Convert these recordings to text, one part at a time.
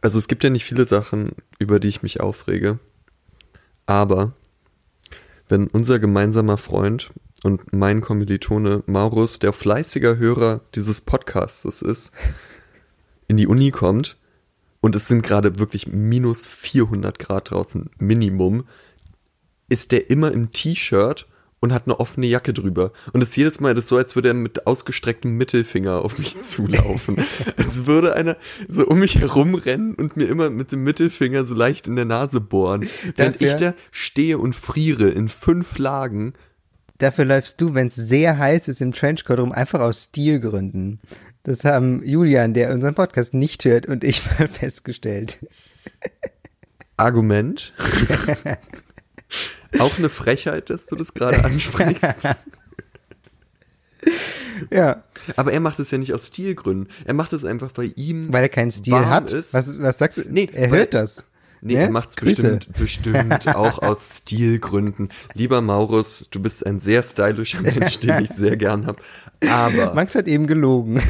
Also es gibt ja nicht viele Sachen, über die ich mich aufrege. Aber wenn unser gemeinsamer Freund und mein Kommilitone Maurus, der fleißiger Hörer dieses Podcasts ist, in die Uni kommt und es sind gerade wirklich minus 400 Grad draußen Minimum, ist der immer im T-Shirt und hat eine offene Jacke drüber. Und es ist jedes Mal das ist so, als würde er mit ausgestrecktem Mittelfinger auf mich zulaufen. als würde einer so um mich herumrennen und mir immer mit dem Mittelfinger so leicht in der Nase bohren. Während ich da stehe und friere in fünf Lagen. Dafür läufst du, wenn es sehr heiß ist, im Trenchcoat rum, einfach aus Stilgründen. Das haben Julian, der unseren Podcast nicht hört, und ich mal festgestellt. Argument. Auch eine Frechheit, dass du das gerade ansprichst. ja. Aber er macht es ja nicht aus Stilgründen. Er macht es einfach, weil ihm. Weil er keinen Stil hat. Ist. Was, was sagst du? Nee, er hört das. Nee, ne? er macht es bestimmt, bestimmt auch aus Stilgründen. Lieber Maurus, du bist ein sehr stylischer Mensch, den ich sehr gern habe. Aber. Max hat eben gelogen.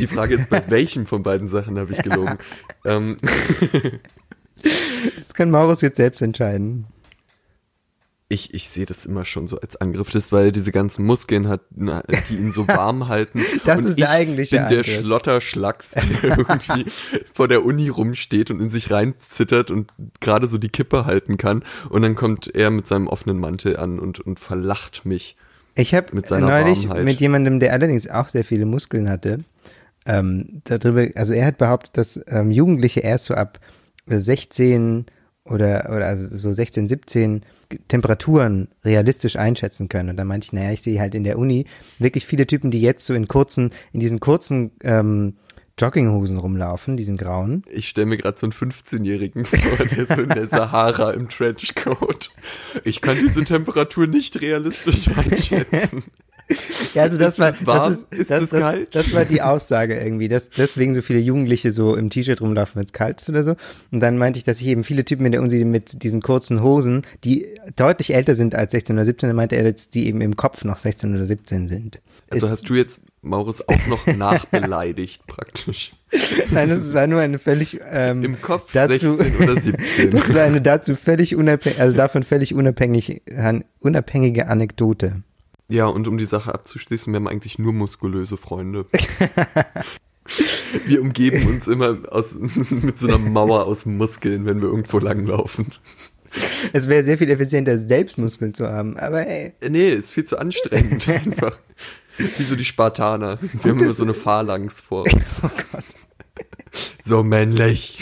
Die Frage ist, bei welchem von beiden Sachen habe ich gelogen? ähm, das kann Maurus jetzt selbst entscheiden. Ich, ich sehe das immer schon so als Angriff, das weil er diese ganzen Muskeln hat, die ihn so warm halten. das und ist der eigentliche bin Angriff. der Schlotterschlacks, der irgendwie vor der Uni rumsteht und in sich reinzittert und gerade so die Kippe halten kann. Und dann kommt er mit seinem offenen Mantel an und, und verlacht mich. Ich habe neulich Warmheit. mit jemandem, der allerdings auch sehr viele Muskeln hatte, ähm, darüber, also er hat behauptet, dass ähm, Jugendliche erst so ab 16 oder, oder also so 16, 17 Temperaturen realistisch einschätzen können. Und da meinte ich, naja, ich sehe halt in der Uni wirklich viele Typen, die jetzt so in kurzen, in diesen kurzen ähm, Jogginghosen rumlaufen, diesen grauen. Ich stelle mir gerade so einen 15-Jährigen vor, der so in der Sahara im Trenchcoat. Ich kann diese Temperatur nicht realistisch einschätzen. Ja, also das ist war, das, warm? das ist, ist das, das, kalt? Das war die Aussage irgendwie, dass deswegen so viele Jugendliche so im T-Shirt rumlaufen, wenn es kalt ist oder so. Und dann meinte ich, dass ich eben viele Typen in der Uni mit diesen kurzen Hosen, die deutlich älter sind als 16 oder 17, dann meinte er jetzt, die eben im Kopf noch 16 oder 17 sind. Also hast du jetzt Maurus auch noch nachbeleidigt praktisch? Nein, das war nur eine völlig ähm, im Kopf dazu, 16 oder 17. Das war eine dazu völlig unabhängig, also davon völlig unabhängig, unabhängige Anekdote. Ja, und um die Sache abzuschließen, wir haben eigentlich nur muskulöse Freunde. wir umgeben uns immer aus, mit so einer Mauer aus Muskeln, wenn wir irgendwo langlaufen. Es wäre sehr viel effizienter, selbst Muskeln zu haben, aber ey. Nee, ist viel zu anstrengend einfach. Wie so die Spartaner. Wir haben immer so eine Phalanx vor uns. Oh Gott. So männlich.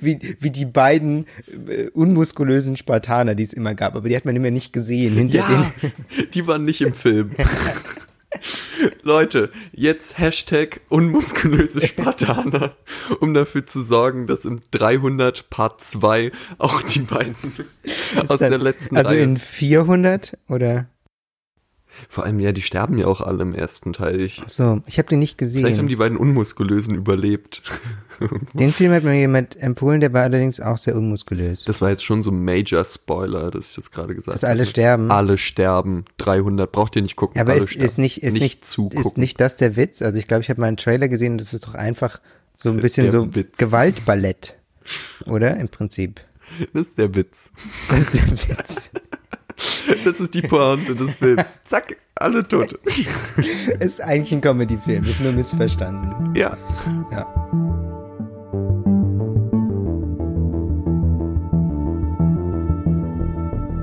Wie, wie die beiden äh, unmuskulösen Spartaner, die es immer gab, aber die hat man immer nicht gesehen. Hinter ja, denen. die waren nicht im Film. Leute, jetzt Hashtag unmuskulöse Spartaner, um dafür zu sorgen, dass im 300 Part 2 auch die beiden Ist aus dann, der letzten also Reihe. Also in 400 oder? Vor allem, ja, die sterben ja auch alle im ersten Teil. Ich, Ach so, ich habe den nicht gesehen. Vielleicht haben die beiden Unmuskulösen überlebt. den Film hat mir jemand empfohlen, der war allerdings auch sehr unmuskulös. Das war jetzt schon so ein Major Spoiler, dass ich das gerade gesagt habe. Dass alle sterben. Alle sterben. 300. Braucht ihr nicht gucken. Aber ist, ist nicht, ist nicht, nicht zugucken. Ist nicht das der Witz? Also ich glaube, ich habe mal einen Trailer gesehen und das ist doch einfach so ein bisschen der so Witz. Gewaltballett. Oder? Im Prinzip. Das ist der Witz. Das ist der Witz. Das ist die Pointe des Films. Zack, alle tot. ist eigentlich ein Comedy-Film, ist nur missverstanden. Ja. Ja.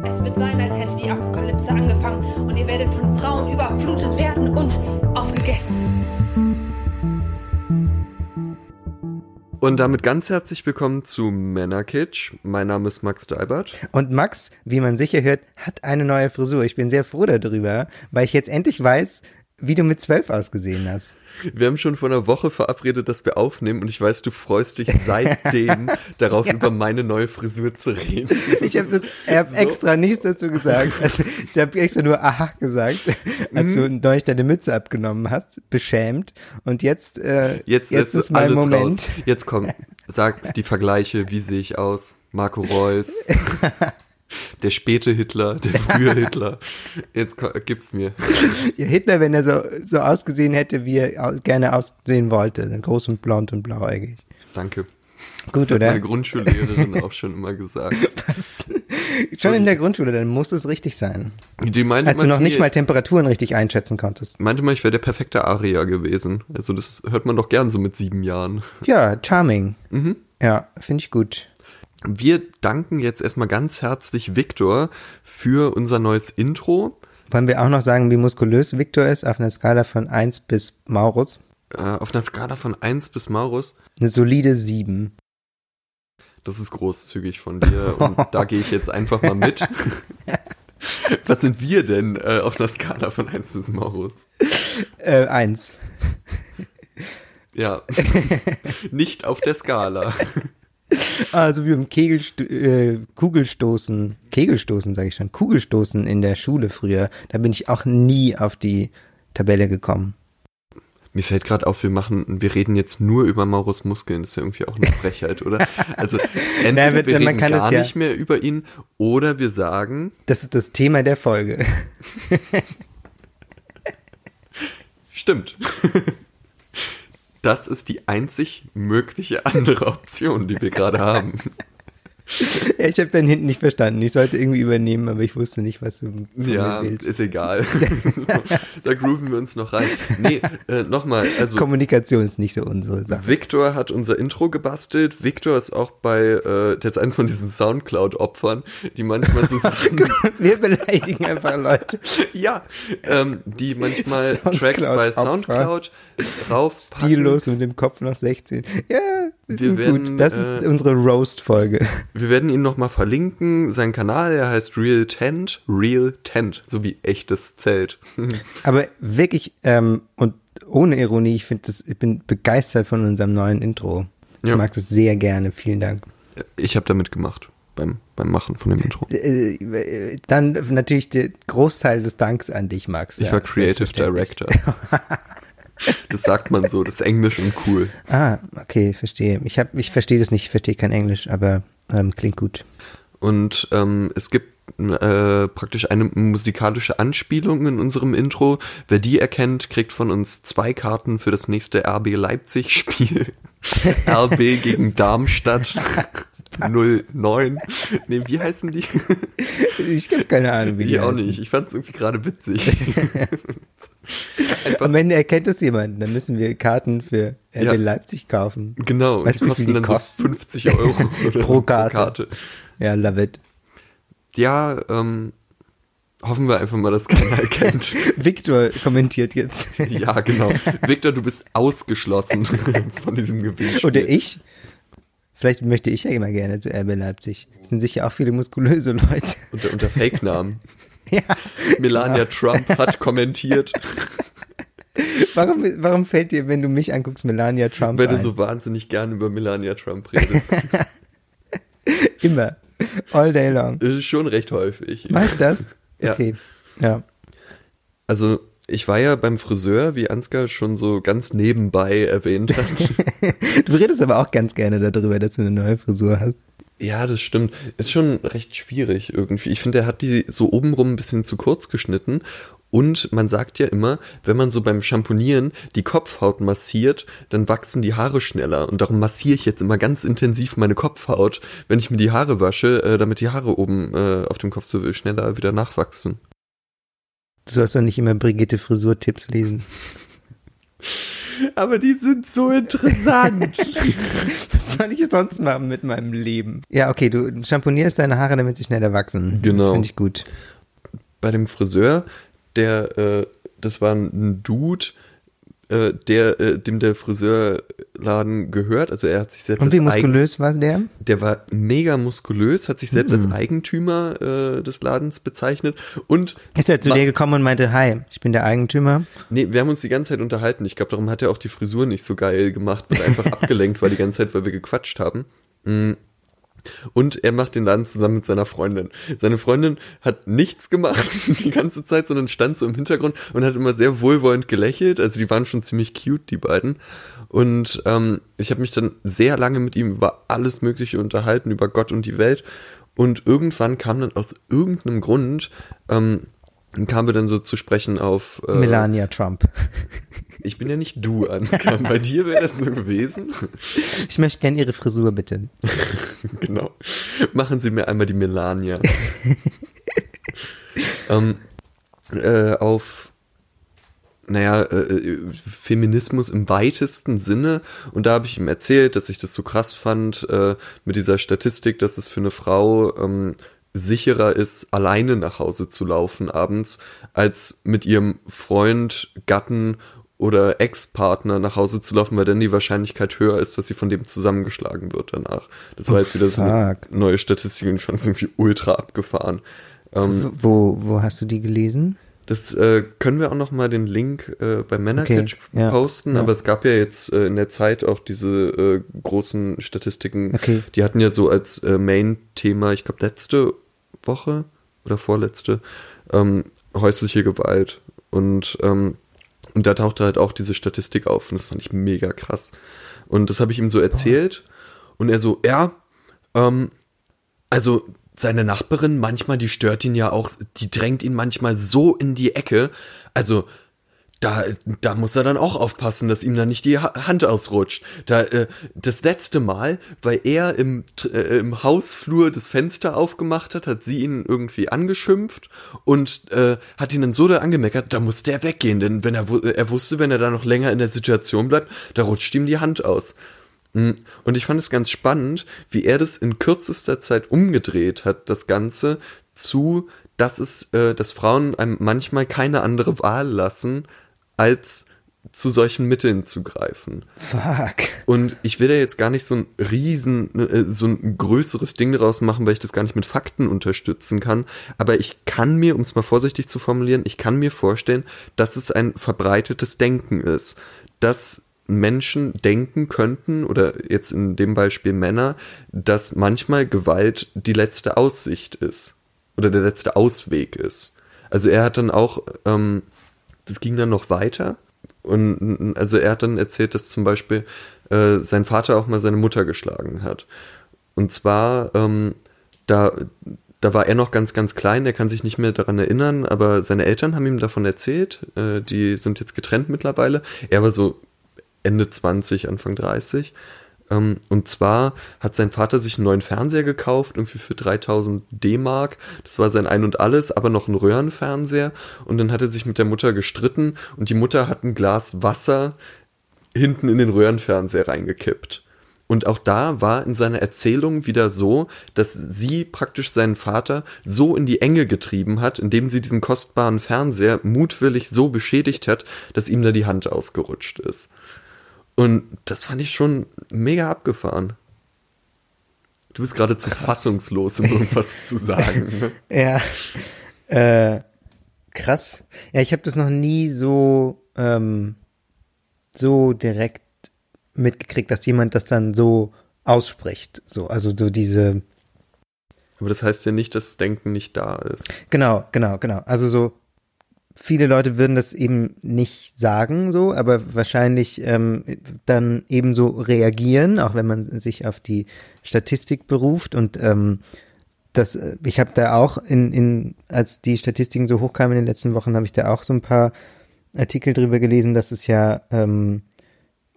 Es wird sein, als hätte die Apokalypse angefangen und ihr werdet von Frauen überflutet werden und aufgegessen. Und damit ganz herzlich willkommen zu Männerkitsch. Mein Name ist Max Deibert. Und Max, wie man sicher hört, hat eine neue Frisur. Ich bin sehr froh darüber, weil ich jetzt endlich weiß, wie du mit zwölf ausgesehen hast. Wir haben schon vor einer Woche verabredet, dass wir aufnehmen und ich weiß, du freust dich seitdem darauf, ja. über meine neue Frisur zu reden. ich habe hab so extra nichts dazu gesagt. Also, ich habe extra nur aha gesagt, als du mhm. neulich deine Mütze abgenommen hast, beschämt. Und jetzt, äh, jetzt, jetzt ist mein Moment. Raus. Jetzt kommt, sagt die Vergleiche, wie sehe ich aus? Marco Reus. Der späte Hitler, der frühe Hitler. Jetzt gibt's mir. Ja, Hitler, wenn er so, so ausgesehen hätte, wie er gerne aussehen wollte. Groß und blond und blauäugig. Danke. Gut, das oder? hat meine Grundschullehrerin auch schon immer gesagt. Was? Schon in der Grundschule, dann muss es richtig sein. Die meinte Als du noch nicht mal Temperaturen richtig einschätzen konntest. Meinte mal, ich wäre der perfekte Aria gewesen. Also das hört man doch gern so mit sieben Jahren. Ja, charming. Mhm. Ja, finde ich gut. Wir danken jetzt erstmal ganz herzlich Viktor für unser neues Intro. Wollen wir auch noch sagen, wie muskulös Viktor ist auf einer Skala von 1 bis Maurus? Äh, auf einer Skala von 1 bis Maurus? Eine solide 7. Das ist großzügig von dir und da gehe ich jetzt einfach mal mit. Was sind wir denn äh, auf einer Skala von 1 bis Maurus? Äh, 1. Ja, nicht auf der Skala. Also wie im Kegelsto äh, Kugelstoßen, Kegelstoßen sage ich schon, Kugelstoßen in der Schule früher, da bin ich auch nie auf die Tabelle gekommen. Mir fällt gerade auf, wir machen, wir reden jetzt nur über Maurus Muskeln. Das ist ja irgendwie auch eine Frechheit, oder? Also entweder Na, wir man reden kann gar ja- nicht mehr über ihn oder wir sagen, Das ist das Thema der Folge. stimmt. Das ist die einzig mögliche andere Option, die wir gerade haben. ja, ich habe dann hinten nicht verstanden. Ich sollte irgendwie übernehmen, aber ich wusste nicht, was du Ja, willst. ist egal. da grooven wir uns noch rein. Nee, äh, nochmal, also Kommunikation ist nicht so unsere Sache. Victor hat unser Intro gebastelt. Victor ist auch bei, äh, der ist eins von diesen Soundcloud-Opfern, die manchmal so Sachen, Wir beleidigen einfach Leute. ja, ähm, die manchmal Tracks bei. Soundcloud raufpacken. Stillos und im Kopf noch 16. Ja, wir sind werden, gut. Das ist äh, unsere Roast-Folge. Wir werden ihn nochmal verlinken. Sein Kanal, der heißt Real Tent. Real Tent, so wie echtes Zelt. Aber wirklich, ähm, und ohne Ironie, ich finde das, ich bin begeistert von unserem neuen Intro. Ich Ja. mag das sehr gerne. Vielen Dank. Ich habe da mitgemacht beim, beim Machen von dem Intro. Äh, Dann natürlich der Großteil des Danks an dich, Max. Ich Ja, war Creative. Director. Das sagt man so, das ist Englisch und cool. Ah, okay, verstehe. Ich hab, ich verstehe das nicht, ich verstehe kein Englisch, aber ähm, klingt gut. Und ähm, es gibt äh, praktisch eine musikalische Anspielung in unserem Intro. Wer die erkennt, kriegt von uns zwei Karten für das nächste RB Leipzig-Spiel. RB gegen Darmstadt 09. Nee, wie heißen die? Ich habe keine Ahnung, wie die Ich auch heißen. nicht. Ich fand es irgendwie gerade witzig. Am Ende erkennt es jemand, dann müssen wir Karten für RB Ja. Leipzig kaufen. Genau, Weißt die kosten die dann so kosten? 50 Euro Pro so Karte. Ja, love it. Ja, ähm, hoffen wir einfach mal, dass keiner erkennt. Victor kommentiert jetzt. Ja, genau. Victor, du bist ausgeschlossen von diesem Gewinnspiel. Oder ich. Vielleicht möchte ich ja immer gerne zu RB Leipzig. Es sind sicher auch viele muskulöse Leute. Unter, unter Fake-Namen. Ja. Melania Trump hat kommentiert, Warum, warum fällt dir, wenn du mich anguckst, Melania Trump weil du so wahnsinnig gerne über Melania Trump redest. Immer. All day long. Das ist schon recht häufig. Mach ich das? Ja. Okay. Ja. Also, ich war ja beim Friseur, wie Ansgar schon so ganz nebenbei erwähnt hat. Du redest aber auch ganz gerne darüber, dass du eine neue Frisur hast. Ja, das stimmt. Ist schon recht schwierig irgendwie. Ich finde, er hat die so obenrum ein bisschen zu kurz geschnitten. Und man sagt ja immer, wenn man so beim Schamponieren die Kopfhaut massiert, dann wachsen die Haare schneller. Und darum massiere ich jetzt immer ganz intensiv meine Kopfhaut, wenn ich mir die Haare wasche, äh, damit die Haare oben äh, auf dem Kopf so schneller wieder nachwachsen. Du sollst doch nicht immer Brigitte Frisurtipps lesen. Aber die sind so interessant. Was soll ich sonst machen mit meinem Leben? Ja, okay, du champonierst deine Haare, damit sie schneller wachsen. Genau. Das finde ich gut. Bei dem Friseur, der, äh, das war ein Dude, äh, der, äh, dem der Friseurladen gehört. Also er hat sich selbst Und wie als Eigen- muskulös war der? Der war mega muskulös, hat sich selbst Hm. als Eigentümer äh, des Ladens bezeichnet und Ist er zu dir gekommen und meinte, hi, ich bin der Eigentümer. nee, wir haben uns die ganze Zeit unterhalten. Ich glaube, darum hat er auch die Frisur nicht so geil gemacht, weil er einfach abgelenkt war die ganze Zeit, weil wir gequatscht haben. Mm. Und er macht den Laden zusammen mit seiner Freundin. Seine Freundin hat nichts gemacht die ganze Zeit, sondern stand so im Hintergrund und hat immer sehr wohlwollend gelächelt. Also die waren schon ziemlich cute, die beiden. Und ähm, ich habe mich dann sehr lange mit ihm über alles Mögliche unterhalten, über Gott und die Welt. Und irgendwann kam dann aus irgendeinem Grund, ähm, kamen wir dann so zu sprechen auf äh, Melania Trump. Ich bin ja nicht du, Ansgar. Bei dir wäre das so gewesen. Ich möchte gerne Ihre Frisur, bitte. genau. Machen Sie mir einmal die Melania. ähm, äh, auf, naja, äh, Feminismus im weitesten Sinne. Und da habe ich ihm erzählt, dass ich das so krass fand äh, mit dieser Statistik, dass es für eine Frau ähm, sicherer ist, alleine nach Hause zu laufen abends, als mit ihrem Freund, Gatten oder Ex-Partner nach Hause zu laufen, weil dann die Wahrscheinlichkeit höher ist, dass sie von dem zusammengeschlagen wird danach. Das war oh, jetzt wieder fuck. so eine neue Statistik und ich fand es irgendwie ultra abgefahren. Ähm, wo, wo hast du die gelesen? Das äh, können wir auch noch mal den Link äh, bei Männercatch okay, ja, posten, ja. aber es gab ja jetzt äh, in der Zeit auch diese äh, großen Statistiken. Okay. Die hatten ja so als äh, Main-Thema, ich glaube letzte Woche oder vorletzte, ähm, häusliche Gewalt. Und, ähm, und da tauchte halt auch diese Statistik auf und das fand ich mega krass. Und das habe ich ihm so erzählt oh. und er so, ja, ähm, also seine Nachbarin manchmal, die stört ihn ja auch, die drängt ihn manchmal so in die Ecke. Also da, da muss er dann auch aufpassen, dass ihm da nicht die Hand ausrutscht. Da, äh, das letzte Mal, weil er im, äh, im Hausflur das Fenster aufgemacht hat, hat sie ihn irgendwie angeschimpft und äh, hat ihn dann so da angemeckert, da musste er weggehen, denn wenn er, er wusste, wenn er da noch länger in der Situation bleibt, da rutscht ihm die Hand aus. Hm, und ich fand es ganz spannend, wie er das in kürzester Zeit umgedreht hat, das Ganze zu, dass es, äh, dass Frauen einem manchmal keine andere Wahl lassen, als zu solchen Mitteln zu greifen. Fuck. Und ich will da jetzt gar nicht so ein riesen, äh, so ein größeres Ding daraus machen, weil ich das gar nicht mit Fakten unterstützen kann. Aber ich kann mir, um es mal vorsichtig zu formulieren, ich kann mir vorstellen, dass es ein verbreitetes Denken ist. Dass Menschen denken könnten, oder jetzt in dem Beispiel Männer, dass manchmal Gewalt die letzte Aussicht ist. Oder der letzte Ausweg ist. Also er hat dann auch ähm, das ging dann noch weiter. Und also er hat dann erzählt, dass zum Beispiel äh, sein Vater auch mal seine Mutter geschlagen hat. Und zwar, ähm, da, da war er noch ganz, ganz klein, er kann sich nicht mehr daran erinnern, aber seine Eltern haben ihm davon erzählt. Äh, die sind jetzt getrennt mittlerweile. Er war so Ende 20, Anfang 30. Ähm, und zwar hat sein Vater sich einen neuen Fernseher gekauft, irgendwie für 3000 D-Mark. Das war sein Ein und Alles, aber noch ein Röhrenfernseher. Und dann hat er sich mit der Mutter gestritten und die Mutter hat ein Glas Wasser hinten in den Röhrenfernseher reingekippt. Und auch da war in seiner Erzählung wieder so, dass sie praktisch seinen Vater so in die Enge getrieben hat, indem sie diesen kostbaren Fernseher mutwillig so beschädigt hat, dass ihm da die Hand ausgerutscht ist. Und das fand ich schon mega abgefahren. Du bist gerade zu fassungslos, um irgendwas zu sagen. Ne? ja. Äh, krass. Ja, ich habe das noch nie so, ähm, so direkt mitgekriegt, dass jemand das dann so ausspricht. So, also so diese. Aber das heißt ja nicht, dass Denken nicht da ist. Genau, genau, genau. Also so, viele Leute würden das eben nicht sagen so, aber wahrscheinlich ähm, dann ebenso reagieren, auch wenn man sich auf die Statistik beruft. Und ähm, das, äh, ich habe da auch in, in, als die Statistiken so hochkamen in den letzten Wochen, habe ich da auch so ein paar Artikel drüber gelesen, dass es ja, ähm,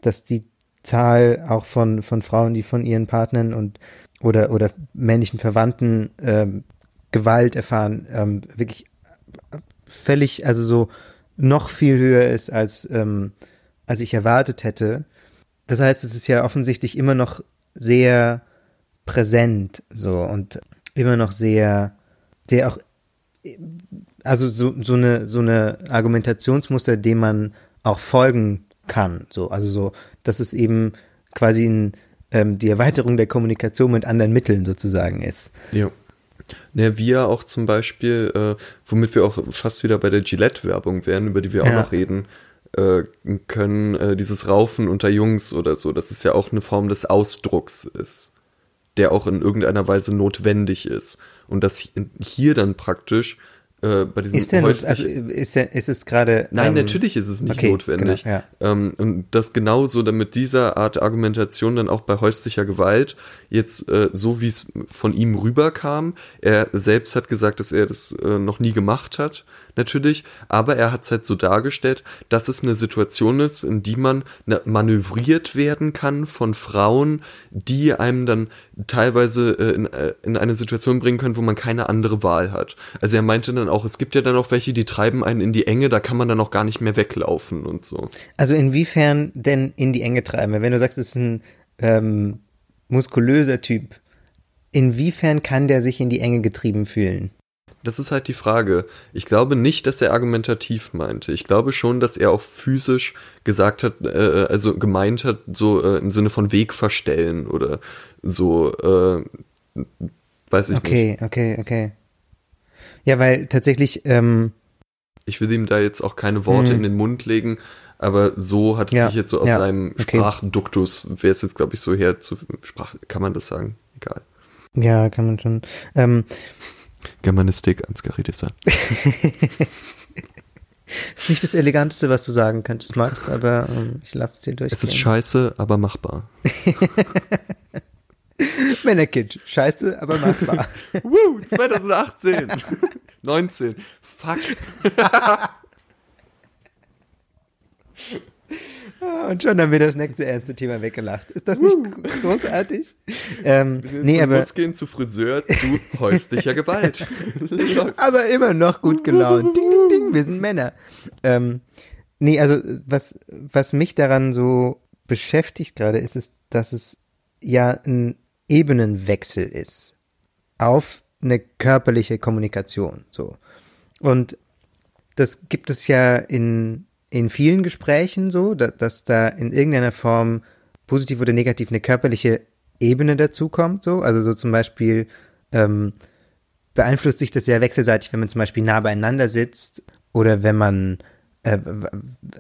dass die Zahl auch von, von Frauen, die von ihren Partnern und oder, oder männlichen Verwandten ähm, Gewalt erfahren, ähm, wirklich völlig, also so noch viel höher ist, als, ähm, als ich erwartet hätte. Das heißt, es ist ja offensichtlich immer noch sehr präsent so und immer noch sehr, sehr auch, also so, so eine, so eine Argumentationsmuster, dem man auch folgen kann. So, also so, dass es eben quasi ein, ähm, die Erweiterung der Kommunikation mit anderen Mitteln sozusagen ist. Ja. Ne, wir auch zum Beispiel, äh, womit wir auch fast wieder bei der Gillette-Werbung wären, über die wir ja. auch noch reden äh, können, äh, dieses Raufen unter Jungs oder so, dass es ja auch eine Form des Ausdrucks ist, der auch in irgendeiner Weise notwendig ist. Und dass hier dann praktisch äh, bei diesem ist, denn, also ist, der, ist es gerade. Nein, ähm, natürlich ist es nicht okay, notwendig. Genau, ja. ähm, und das genauso, damit dieser Art Argumentation dann auch bei häuslicher Gewalt jetzt äh, so wie es von ihm rüberkam. Er selbst hat gesagt, dass er das äh, noch nie gemacht hat natürlich, aber er hat es halt so dargestellt, dass es eine Situation ist, in die man manövriert werden kann von Frauen, die einem dann teilweise äh, in, äh, in eine Situation bringen können, wo man keine andere Wahl hat. Also er meinte dann auch, es gibt ja dann auch welche, die treiben einen in die Enge, da kann man dann auch gar nicht mehr weglaufen und so. Also inwiefern denn in die Enge treiben? Wenn du sagst, es ist ein ähm, muskulöser Typ, inwiefern kann der sich in die Enge getrieben fühlen? Das ist halt die Frage. Ich glaube nicht, dass er argumentativ meinte. Ich glaube schon, dass er auch physisch gesagt hat, äh, also gemeint hat, so äh, im Sinne von Weg verstellen oder so, äh, weiß ich okay, nicht. Okay, okay, okay. Ja, weil tatsächlich. Ähm, ich will ihm da jetzt auch keine Worte hm. in den Mund legen, aber so hat es ja, sich jetzt so aus ja, seinem okay. Sprachduktus, wäre es jetzt, glaube ich, so her zu Sprach, kann man das sagen? Egal. Ja, kann man schon. Ähm, Germanistik, Ansgar Design. ist nicht das Eleganteste, was du sagen könntest, Max, aber ähm, ich lasse es dir durch. Es ist scheiße, aber machbar. Männerkitsch, scheiße, aber machbar. Woo, 2018. 19. Fuck. Und schon haben wir das nächste ernste Thema weggelacht. Ist das nicht großartig? ähm, wir nee, aber gehen zu Friseur zu häuslicher Gewalt. aber immer noch gut gelaunt. Ding, ding, ding, wir sind Männer. Ähm, nee, also was, was mich daran so beschäftigt gerade, ist es, dass es ja ein Ebenenwechsel ist auf eine körperliche Kommunikation. So. Und das gibt es ja in in vielen Gesprächen so, dass, dass da in irgendeiner Form positiv oder negativ eine körperliche Ebene dazukommt, so. Also so zum Beispiel ähm, beeinflusst sich das sehr wechselseitig, wenn man zum Beispiel nah beieinander sitzt oder wenn man, äh,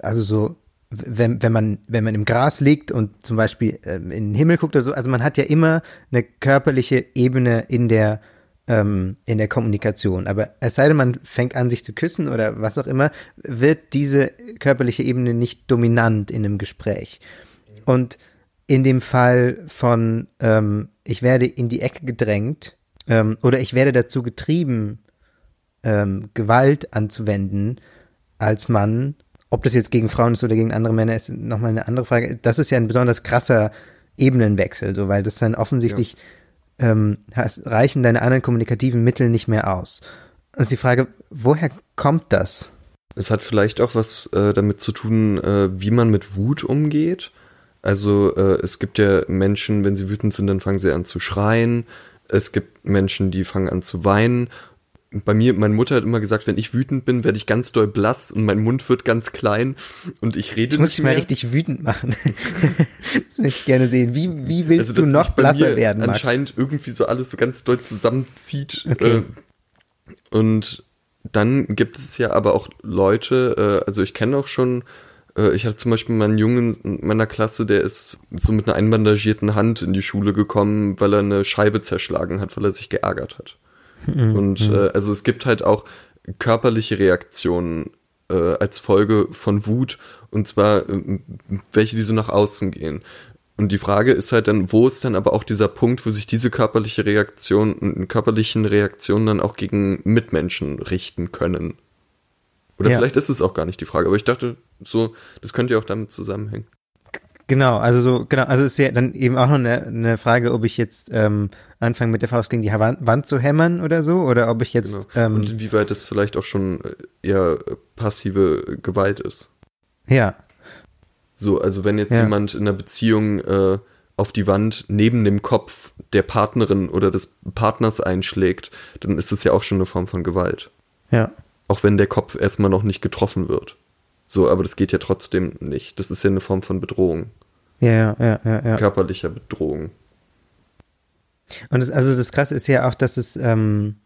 also so, wenn, wenn man, wenn man im Gras liegt und zum Beispiel äh, in den Himmel guckt oder so, also man hat ja immer eine körperliche Ebene in der ähm, in der Kommunikation. Aber es sei denn, man fängt an, sich zu küssen oder was auch immer, wird diese körperliche Ebene nicht dominant in einem Gespräch. Und in dem Fall von ähm, ich werde in die Ecke gedrängt ähm, oder ich werde dazu getrieben, ähm, Gewalt anzuwenden als Mann, ob das jetzt gegen Frauen ist oder gegen andere Männer, ist nochmal eine andere Frage. Das ist ja ein besonders krasser Ebenenwechsel, so weil das dann offensichtlich ja ähm, reichen deine anderen kommunikativen Mittel nicht mehr aus. Also die Frage, woher kommt das? Es hat vielleicht auch was äh, damit zu tun, äh, wie man mit Wut umgeht. Also äh, es gibt ja Menschen, wenn sie wütend sind, dann fangen sie an zu schreien. Es gibt Menschen, die fangen an zu weinen bei mir, meine Mutter hat immer gesagt, wenn ich wütend bin, werde ich ganz doll blass und mein Mund wird ganz klein und ich rede ich muss dich mal richtig wütend machen. das möchte ich gerne sehen. Wie, wie willst also, du noch blasser werden, Max? Anscheinend irgendwie so alles so ganz doll zusammenzieht. Okay. Äh, und dann gibt es ja aber auch Leute, äh, also ich kenne auch schon, äh, ich hatte zum Beispiel meinen Jungen in meiner Klasse, der ist so mit einer einbandagierten Hand in die Schule gekommen, weil er eine Scheibe zerschlagen hat, weil er sich geärgert hat. Mhm. Und äh, also es gibt halt auch körperliche Reaktionen äh, als Folge von Wut und zwar äh, welche, die so nach außen gehen. Und die Frage ist halt dann, wo ist dann aber auch dieser Punkt, wo sich diese körperliche Reaktion, körperlichen Reaktionen dann auch gegen Mitmenschen richten können? Oder ja. vielleicht ist es auch gar nicht die Frage, aber ich dachte, so, das könnte ja auch damit zusammenhängen. Genau, also so, genau, also ist ja dann eben auch noch eine, eine Frage, ob ich jetzt ähm, anfange mit der Faust gegen die Wand zu hämmern oder so, oder ob ich jetzt. Genau. Ähm, Und inwieweit das vielleicht auch schon äh, eher passive Gewalt ist. Ja. So, also wenn jetzt ja. jemand in einer Beziehung äh, auf die Wand neben dem Kopf der Partnerin oder des Partners einschlägt, dann ist das ja auch schon eine Form von Gewalt. Ja. Auch wenn der Kopf erstmal noch nicht getroffen wird. So, aber das geht ja trotzdem nicht. Das ist ja eine Form von Bedrohung. Ja, ja, ja, ja. ja. Körperlicher Bedrohung. Und das, also das Krasse ist ja auch, dass es, ähm,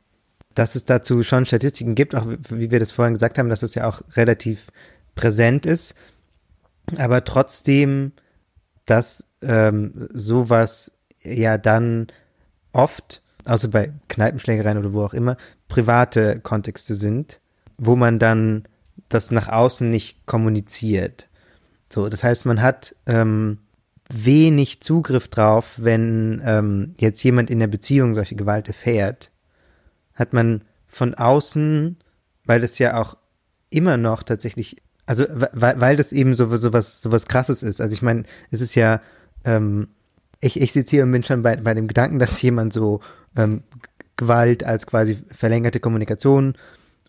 dass es dazu schon Statistiken gibt, auch wie wir das vorhin gesagt haben, dass es ja auch relativ präsent ist. Aber trotzdem, dass ähm, sowas ja dann oft außer bei Kneipenschlägereien oder wo auch immer, private Kontexte sind, wo man dann das nach außen nicht kommuniziert. So, das heißt, man hat ähm, wenig Zugriff drauf, wenn ähm, jetzt jemand in der Beziehung solche Gewalt erfährt, hat man von außen, weil das ja auch immer noch tatsächlich, also weil, weil das eben so, so was, so was krasses ist. Also ich meine, es ist ja, ähm, ich, ich sitze hier und bin schon bei, bei dem Gedanken, dass jemand so ähm, Gewalt als quasi verlängerte Kommunikation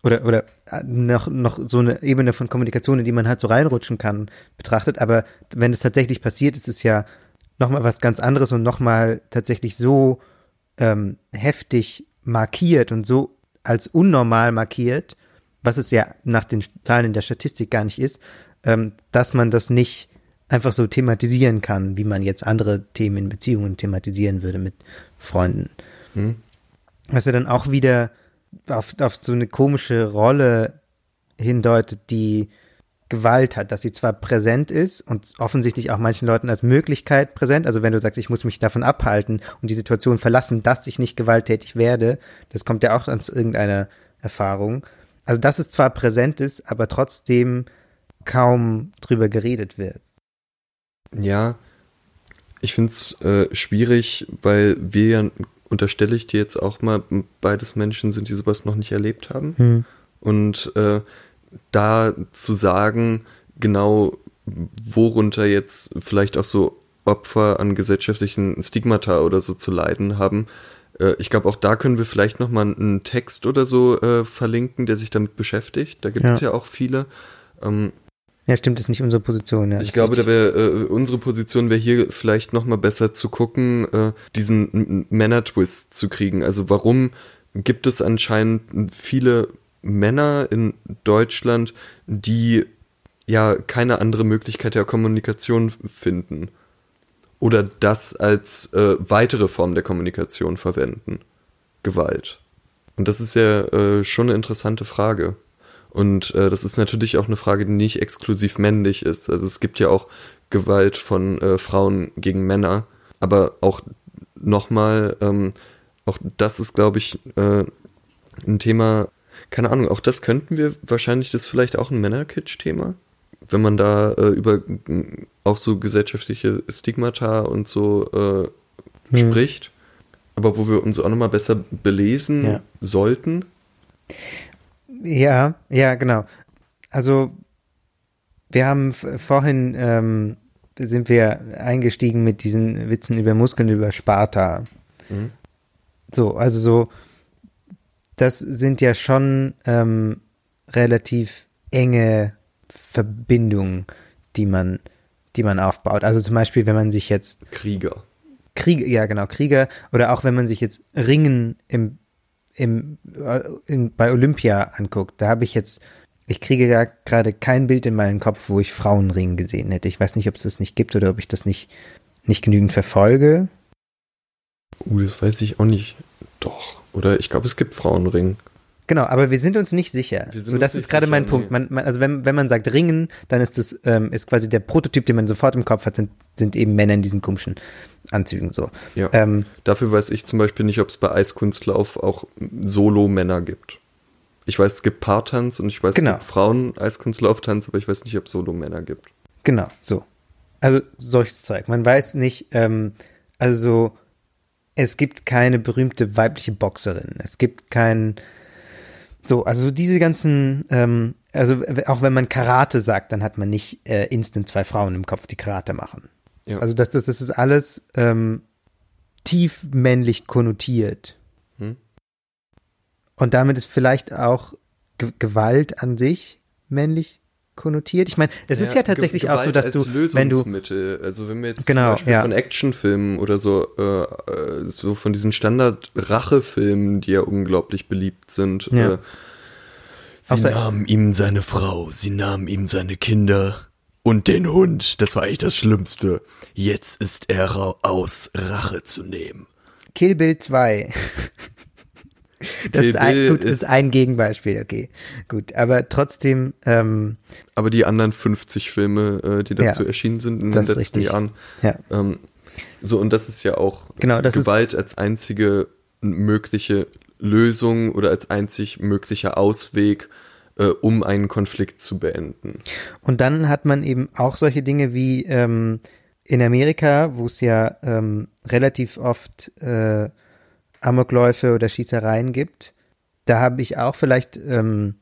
oder, oder äh, noch, noch so eine Ebene von Kommunikation, in die man halt so reinrutschen kann, betrachtet. Aber wenn es tatsächlich passiert, ist es ja nochmal was ganz anderes und nochmal tatsächlich so ähm, heftig markiert und so als unnormal markiert, was es ja nach den Zahlen in der Statistik gar nicht ist, ähm, dass man das nicht einfach so thematisieren kann, wie man jetzt andere Themen in Beziehungen thematisieren würde mit Freunden. Hm. Was ja dann auch wieder auf, auf so eine komische Rolle hindeutet, die Gewalt hat, dass sie zwar präsent ist und offensichtlich auch manchen Leuten als Möglichkeit präsent, also wenn du sagst, ich muss mich davon abhalten und die Situation verlassen, dass ich nicht gewalttätig werde, das kommt ja auch an zu irgendeiner Erfahrung. Also dass es zwar präsent ist, aber trotzdem kaum drüber geredet wird. Ja, ich finde es äh, schwierig, weil wir ja unterstelle ich dir jetzt auch mal, beides Menschen sind, die sowas noch nicht erlebt haben. Hm. Und äh, da zu sagen, genau worunter jetzt vielleicht auch so Opfer an gesellschaftlichen Stigmata oder so zu leiden haben. Äh, ich glaube, auch da können wir vielleicht nochmal einen Text oder so äh, verlinken, der sich damit beschäftigt. Da gibt es ja. ja. auch viele. Ähm, ja, stimmt, ist nicht unsere Position. Ja, ich glaube, da wäre äh, unsere Position wäre hier vielleicht noch mal besser zu gucken, äh, diesen Männer-Twist zu kriegen. Also warum gibt es anscheinend viele Männer in Deutschland, die ja keine andere Möglichkeit der Kommunikation finden oder das als äh, weitere Form der Kommunikation verwenden? Gewalt. Und das ist ja äh, schon eine interessante Frage. Und äh, das ist natürlich auch eine Frage, die nicht exklusiv männlich ist. Also es gibt ja auch Gewalt von äh, Frauen gegen Männer. Aber auch nochmal, ähm, auch das ist, glaube ich, äh, ein Thema, keine Ahnung, auch das könnten wir wahrscheinlich, das ist vielleicht auch ein Männerkitsch-Thema, wenn man da äh, über auch so gesellschaftliche Stigmata und so äh, hm. spricht, aber wo wir uns auch nochmal besser belesen ja. sollten. Ja, ja, genau. Also wir haben vorhin ähm, sind wir eingestiegen mit diesen Witzen über Muskeln über Sparta. Mhm. So, also so, das sind ja schon ähm, relativ enge Verbindungen, die man, die man aufbaut. Also zum Beispiel, wenn man sich jetzt Krieger. Krieger, ja genau, Krieger, oder auch wenn man sich jetzt Ringen im im, äh, in, bei Olympia anguckt, da habe ich jetzt, ich kriege gerade kein Bild in meinen Kopf, wo ich Frauenring gesehen hätte. Ich weiß nicht, ob es das nicht gibt oder ob ich das nicht, nicht genügend verfolge. Uh, das weiß ich auch nicht. Doch. Oder ich glaube, es gibt Frauenring. Genau, aber wir sind uns nicht sicher. So, das ist gerade mein Punkt. Man, man, also wenn, wenn man sagt Ringen, dann ist das ähm, ist quasi der Prototyp, den man sofort im Kopf hat, sind, sind eben Männer in diesen komischen Anzügen so. Ja. Ähm, Dafür weiß ich zum Beispiel nicht, ob es bei Eiskunstlauf auch Solo-Männer gibt. Ich weiß, es gibt Paartanz und ich weiß, genau. es gibt Frauen-Eiskunstlauftanz, aber ich weiß nicht, ob es Solo-Männer gibt. Genau, so. Also solches Zeug. Man weiß nicht, ähm, also es gibt keine berühmte weibliche Boxerin. Es gibt kein so, also diese ganzen, ähm, also auch wenn man Karate sagt, dann hat man nicht äh, instant zwei Frauen im Kopf, die Karate machen. Ja. Also das, das, das ist alles ähm, tief männlich konnotiert. Hm. Und damit ist vielleicht auch G Gewalt an sich männlich konnotiert. Ich meine, es ja, ist ja tatsächlich auch so, dass du, wenn du, also wenn wir jetzt genau, zum Beispiel ja. von Actionfilmen oder so, äh, äh, so von diesen Standard-Rachefilmen, die ja unglaublich beliebt sind. Ja. Äh, sie nahmen ihm seine Frau, sie nahmen ihm seine Kinder und den Hund. Das war echt das Schlimmste. Jetzt ist er aus, Rache zu nehmen. Kill Bill 2. Das ist ein, gut, ist, ist ein Gegenbeispiel, okay. Gut, aber trotzdem. Ähm, aber die anderen 50 Filme, äh, die dazu ja, erschienen sind in den letzten richtig. Jahren. Ja. Ähm, so, und das ist ja auch genau, Gewalt als einzige mögliche Lösung oder als einzig möglicher Ausweg, äh, um einen Konflikt zu beenden. Und dann hat man eben auch solche Dinge wie ähm, in Amerika, wo es ja ähm, relativ oft äh, Amokläufe oder Schießereien gibt. Da habe ich auch vielleicht ähm,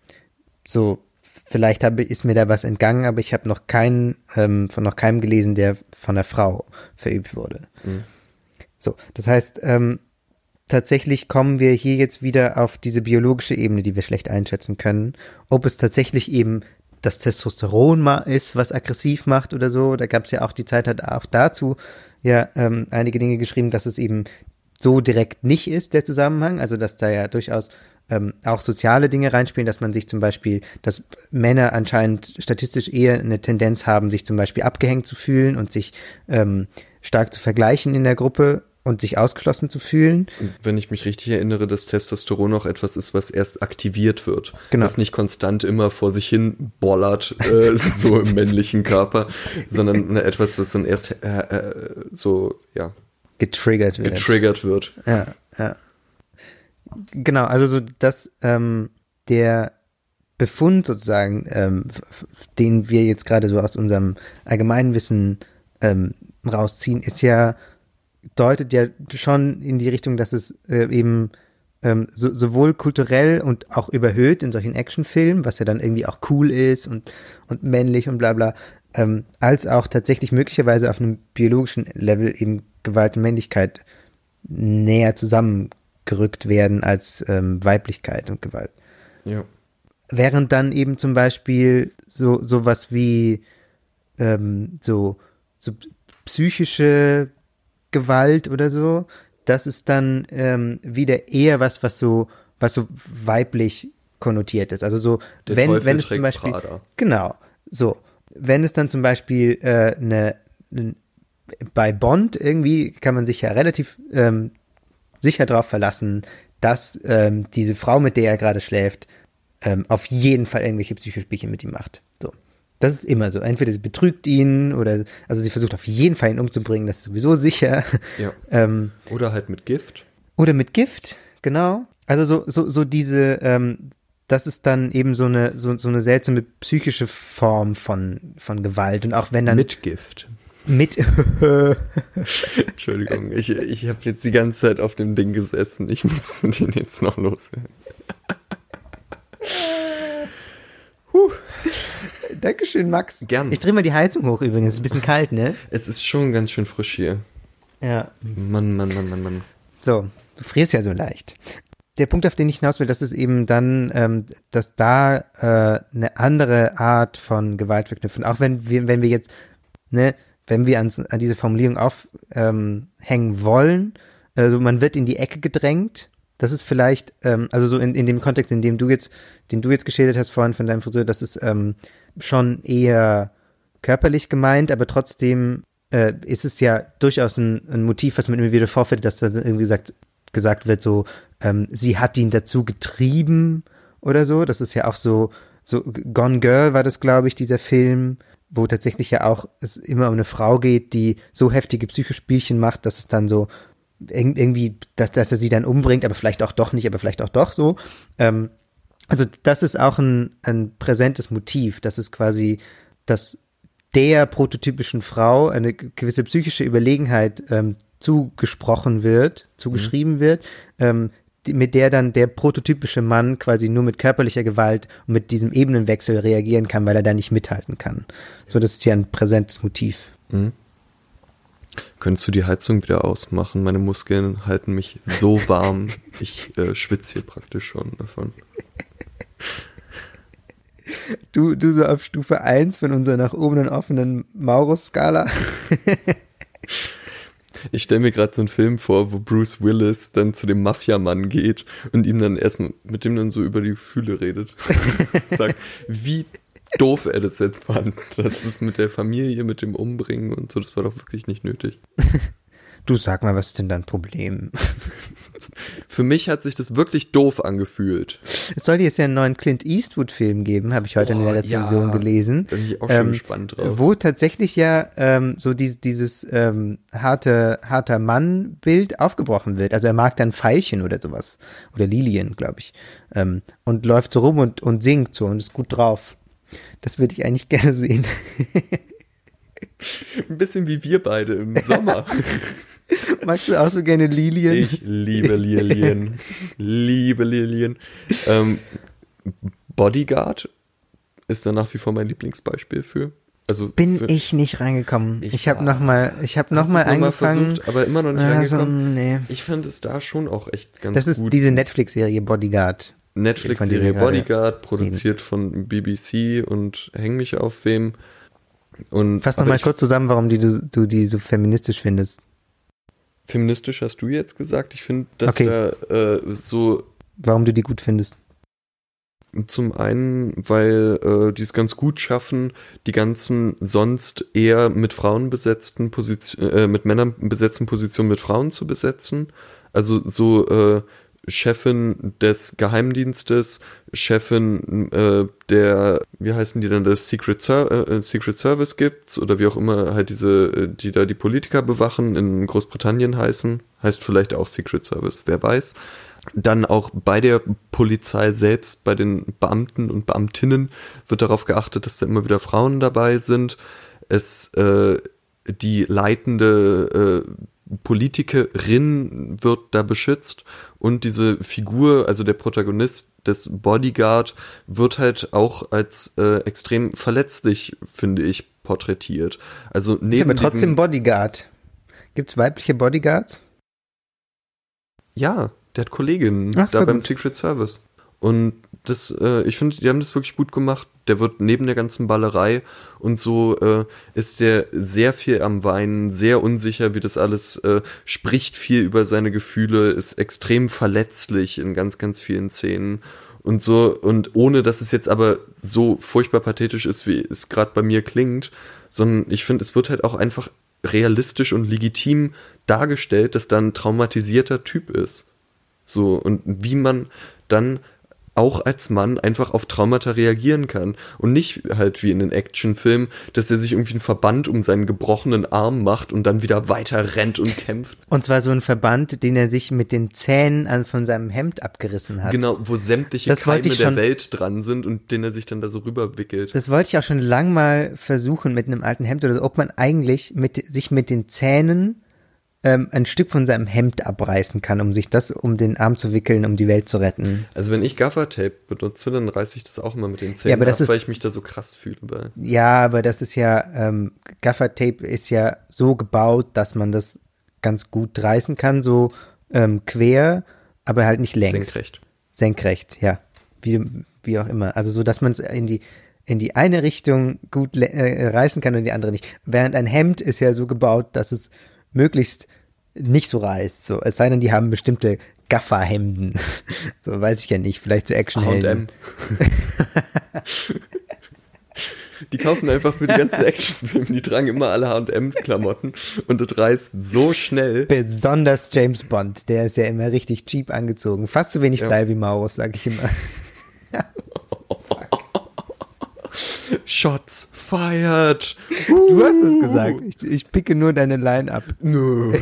so, vielleicht habe, ist mir da was entgangen, aber ich habe noch keinen, ähm, von noch keinem gelesen, der von einer Frau verübt wurde. Mhm. So, das heißt, ähm, tatsächlich kommen wir hier jetzt wieder auf diese biologische Ebene, die wir schlecht einschätzen können. Ob es tatsächlich eben das Testosteron mal ist, was aggressiv macht oder so. Da gab es ja auch die Zeit, hat auch dazu ja ähm, einige Dinge geschrieben, dass es eben so direkt nicht ist, der Zusammenhang. Also dass da ja durchaus ähm, auch soziale Dinge reinspielen, dass man sich zum Beispiel, dass Männer anscheinend statistisch eher eine Tendenz haben, sich zum Beispiel abgehängt zu fühlen und sich ähm, stark zu vergleichen in der Gruppe und sich ausgeschlossen zu fühlen. Wenn ich mich richtig erinnere, dass Testosteron auch etwas ist, was erst aktiviert wird. Genau. Was nicht konstant immer vor sich hin bollert, äh, so im männlichen Körper, sondern etwas, was dann erst äh, äh, so, ja. Getriggert wird. Getriggert wird. Ja, ja. Genau, also so, dass ähm, der Befund sozusagen, ähm, den wir jetzt gerade so aus unserem Allgemeinwissen ähm, rausziehen, ist ja deutet ja schon in die Richtung, dass es äh, eben ähm, so, sowohl kulturell und auch überhöht in solchen Actionfilmen, was ja dann irgendwie auch cool ist und, und männlich und bla bla, ähm, als auch tatsächlich möglicherweise auf einem biologischen Level eben Gewalt und Männlichkeit näher zusammengerückt werden als ähm, Weiblichkeit und Gewalt. Ja. Während dann eben zum Beispiel so sowas wie ähm, so, so psychische Gewalt oder so, das ist dann ähm, wieder eher was, was so, was so weiblich konnotiert ist. Also so, Der wenn, Teufel wenn es zum Beispiel, Prada. genau, so, wenn es dann zum Beispiel äh, eine, ne, bei Bond irgendwie kann man sich ja relativ ähm, sicher darauf verlassen, dass ähm, diese Frau, mit der er gerade schläft, ähm, auf jeden Fall irgendwelche Psychospielchen mit ihm macht. So. Das ist immer so. Entweder sie betrügt ihn oder, also sie versucht auf jeden Fall ihn umzubringen, das ist sowieso sicher. Ja. ähm, oder halt mit Gift. Oder mit Gift, genau. Also so, so, so diese, ähm, das ist dann eben so eine, so, so eine seltsame psychische Form von, von Gewalt. Und auch wenn dann. Mit Gift. Mit. Entschuldigung, ich, ich habe jetzt die ganze Zeit auf dem Ding gesessen. Ich muss den jetzt noch loswerden. Huh. Dankeschön, Max. Gerne. Ich drehe mal die Heizung hoch übrigens. Es ist ein bisschen kalt, ne? Es ist schon ganz schön frisch hier. Ja. Mann, Mann, Mann, Mann, Mann. So, du frierst ja so leicht. Der Punkt, auf den ich hinaus will, das ist eben dann, ähm, dass da äh, eine andere Art von Gewalt verknüpfen. Auch wenn wir, wenn wir jetzt, ne, wenn wir an, an diese Formulierung aufhängen ähm, wollen, also man wird in die Ecke gedrängt das ist vielleicht, ähm, also so in, in dem Kontext, in dem du jetzt, den du jetzt geschildert hast vorhin von deinem Friseur, das ist ähm, schon eher körperlich gemeint, aber trotzdem äh, ist es ja durchaus ein, ein Motiv, was man immer wieder vorfällt, dass dann irgendwie gesagt, gesagt wird, so, ähm, sie hat ihn dazu getrieben oder so. Das ist ja auch so, so Gone Girl war das, glaube ich, dieser Film, wo tatsächlich ja auch es immer um eine Frau geht, die so heftige Psychospielchen macht, dass es dann so irgendwie, dass, dass er sie dann umbringt, aber vielleicht auch doch nicht, aber vielleicht auch doch so. Ähm, also das ist auch ein, ein präsentes Motiv. Das ist quasi, dass der prototypischen Frau eine gewisse psychische Überlegenheit ähm, zugesprochen wird, zugeschrieben mhm. wird, ähm, mit der dann der prototypische Mann quasi nur mit körperlicher Gewalt und mit diesem Ebenenwechsel reagieren kann, weil er da nicht mithalten kann. So, das ist ja ein präsentes Motiv. Mhm. Könntest du die Heizung wieder ausmachen? Meine Muskeln halten mich so warm. ich äh, schwitze hier praktisch schon davon. Du, du so auf Stufe 1 von unserer nach oben offenen Maurus-Skala. Ich stelle mir gerade so einen Film vor, wo Bruce Willis dann zu dem Mafiamann geht und ihm dann erstmal mit dem dann so über die Gefühle redet. Sagt, wie doof er das jetzt fand. Das ist mit der Familie, mit dem Umbringen und so, das war doch wirklich nicht nötig. Du sag mal, was ist denn dein Problem? für mich hat sich das wirklich doof angefühlt. Es sollte jetzt ja einen neuen Clint Eastwood-Film geben, habe ich heute oh, in der Rezension ja, gelesen. Bin ich auch schon ähm, gespannt drauf. Wo tatsächlich ja ähm, so dieses, dieses ähm, harte, harter Mann-Bild aufgebrochen wird. Also er mag dann Veilchen oder sowas. Oder Lilien, glaube ich. Ähm, und läuft so rum und, und singt so und ist gut drauf. Das würde ich eigentlich gerne sehen. Ein bisschen wie wir beide im Sommer. Magst du auch so gerne Lilien? Ich liebe Lilien. liebe Lilien. Ähm, Bodyguard ist dann nach wie vor mein Lieblingsbeispiel für. Also bin für, ich nicht reingekommen. Ich, ich habe noch mal, ich habe noch mal angefangen, versucht, aber immer noch nicht also, reingekommen. Nee. Ich fand es da schon auch echt ganz gut. Das ist diese Netflix-Serie Bodyguard. Netflix-Serie Bodyguard, produziert von BBC und häng mich auf wem. Und Fass noch mal kurz zusammen, warum die, du, du die so feministisch findest. Feministisch hast du jetzt gesagt. Ich finde, dass okay. da äh, so. Warum du die gut findest? Zum einen, weil äh, die es ganz gut schaffen, die ganzen sonst eher mit Frauen besetzten Positionen, äh, mit Männern besetzten Positionen mit Frauen zu besetzen. Also so äh, Chefin des Geheimdienstes, Chefin äh, der, wie heißen die denn, des Secret, Ser äh, Secret Service gibt's oder wie auch immer halt diese, äh, die da die Politiker bewachen, in Großbritannien heißen, heißt vielleicht auch Secret Service, wer weiß. Dann auch bei der Polizei selbst, bei den Beamten und Beamtinnen wird darauf geachtet, dass da immer wieder Frauen dabei sind. Es äh, die leitende äh, Politikerin wird da beschützt und diese Figur, also der Protagonist des Bodyguard, wird halt auch als äh, extrem verletzlich, finde ich, porträtiert. Also neben ist aber trotzdem Bodyguard. Gibt's weibliche Bodyguards? Ja, der hat Kolleginnen Ach, da beim. Secret Service. Und das, äh, ich finde, die haben das wirklich gut gemacht. Der wird neben der ganzen Ballerei und so äh, ist der sehr viel am Weinen, sehr unsicher, wie das alles äh, spricht viel über seine Gefühle, ist extrem verletzlich in ganz, ganz vielen Szenen und so und ohne, dass es jetzt aber so furchtbar pathetisch ist, wie es gerade bei mir klingt, sondern ich finde, es wird halt auch einfach realistisch und legitim dargestellt, dass da ein traumatisierter Typ ist. So, und wie man dann auch als Mann einfach auf Traumata reagieren kann. Und nicht halt wie in den Actionfilmen, dass er sich irgendwie einen Verband um seinen gebrochenen Arm macht und dann wieder weiter rennt und kämpft. Und zwar so ein Verband, den er sich mit den Zähnen von seinem Hemd abgerissen hat. Genau, wo sämtliche das Keime der Welt dran sind und den er sich dann da so rüberwickelt. Das wollte ich auch schon lang mal versuchen mit einem alten Hemd oder so, ob man eigentlich mit, sich mit den Zähnen ähm, ein Stück von seinem Hemd abreißen kann, um sich das um den Arm zu wickeln, um die Welt zu retten. Also wenn ich Gaffertape benutze, dann reiße ich das auch immer mit den Zähnen ja, aber das ab, ist, weil ich mich da so krass fühle. Bei. Ja, aber das ist ja, ähm, Gaffertape ist ja so gebaut, dass man das ganz gut reißen kann, so ähm, quer, aber halt nicht längs. Senkrecht. Senkrecht, ja. Wie, wie auch immer. Also so, dass man es in die in die eine Richtung gut äh, reißen kann und in die andere nicht. Während ein Hemd ist ja so gebaut, dass es möglichst nicht so reißt. So, es sei denn, die haben bestimmte Gafferhemden. So, weiß ich ja nicht. Vielleicht so Actionhelden. Die kaufen einfach für die ganzen Actionfilme, die tragen immer alle H&M-Klamotten und das reißt so schnell. Besonders James Bond, der ist ja immer richtig cheap angezogen. Fast so wenig ja. Style wie Maurus, sag ich immer. Shots fired. Du hast es gesagt. Ich, ich picke nur deine Line ab. Nö,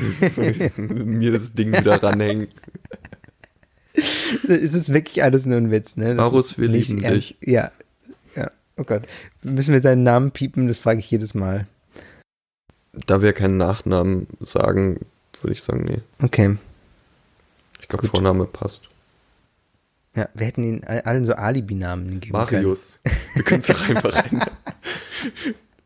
mir das Ding wieder ranhängen. Es ist wirklich alles nur ein Witz, ne? Varus, wir lieben dich. Ja. Ja. Oh Gott. Müssen wir seinen Namen piepen? Das frage ich jedes Mal. Da wir keinen Nachnamen sagen, würde ich sagen, nee. Okay. Ich glaube, Vorname passt. Ja, wir hätten ihnen allen so Alibi-Namen gegeben Marius. Können. Wir können es auch einfach rein.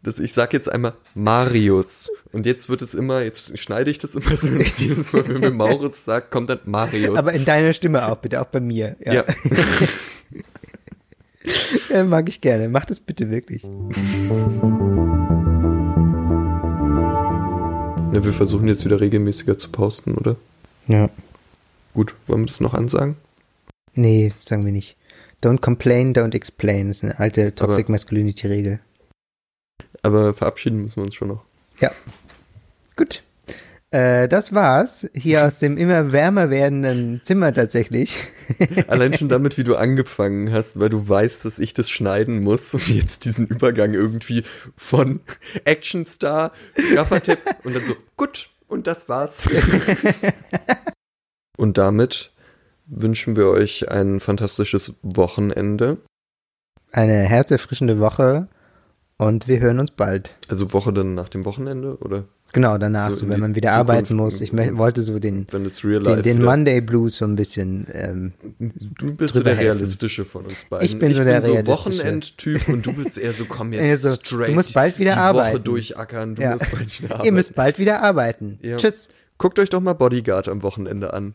Das, ich sag jetzt einmal Marius. Und jetzt wird es immer, jetzt schneide ich das immer so, dass jedes Mal, wenn mir Maurits sagt, kommt dann Marius. Aber in deiner Stimme auch, bitte, auch bei mir. Ja. ja. ja mag ich gerne. Mach das bitte wirklich. Ja, wir versuchen jetzt wieder regelmäßiger zu posten, oder? Ja. Gut, wollen wir das noch ansagen? Nee, sagen wir nicht. Don't complain, don't explain. Das ist eine alte Toxic Masculinity Regel. Aber verabschieden müssen wir uns schon noch. Ja. Gut. Äh, das war's. Hier aus dem immer wärmer werdenden Zimmer tatsächlich. Allein schon damit, wie du angefangen hast, weil du weißt, dass ich das schneiden muss und jetzt diesen Übergang irgendwie von Actionstar, Gaffertipp und dann so, gut, und das war's. und damit wünschen wir euch ein fantastisches Wochenende. Eine herzerfrischende Woche und wir hören uns bald. Also Woche dann nach dem Wochenende, oder? Genau, danach, so, so wenn man wieder Zukunft, arbeiten muss. Ich wollte so den, den, den Monday Blues so ein bisschen. Ähm, du bist so der helfen. realistische von uns beiden. Ich bin ich so der bin so Wochenendtyp und du bist eher so, komm jetzt also, straight. Du musst bald wieder die arbeiten. Woche durchackern. Du ja. musst bald wieder arbeiten. Ihr müsst bald wieder arbeiten. Ja. Tschüss. Guckt euch doch mal Bodyguard am Wochenende an.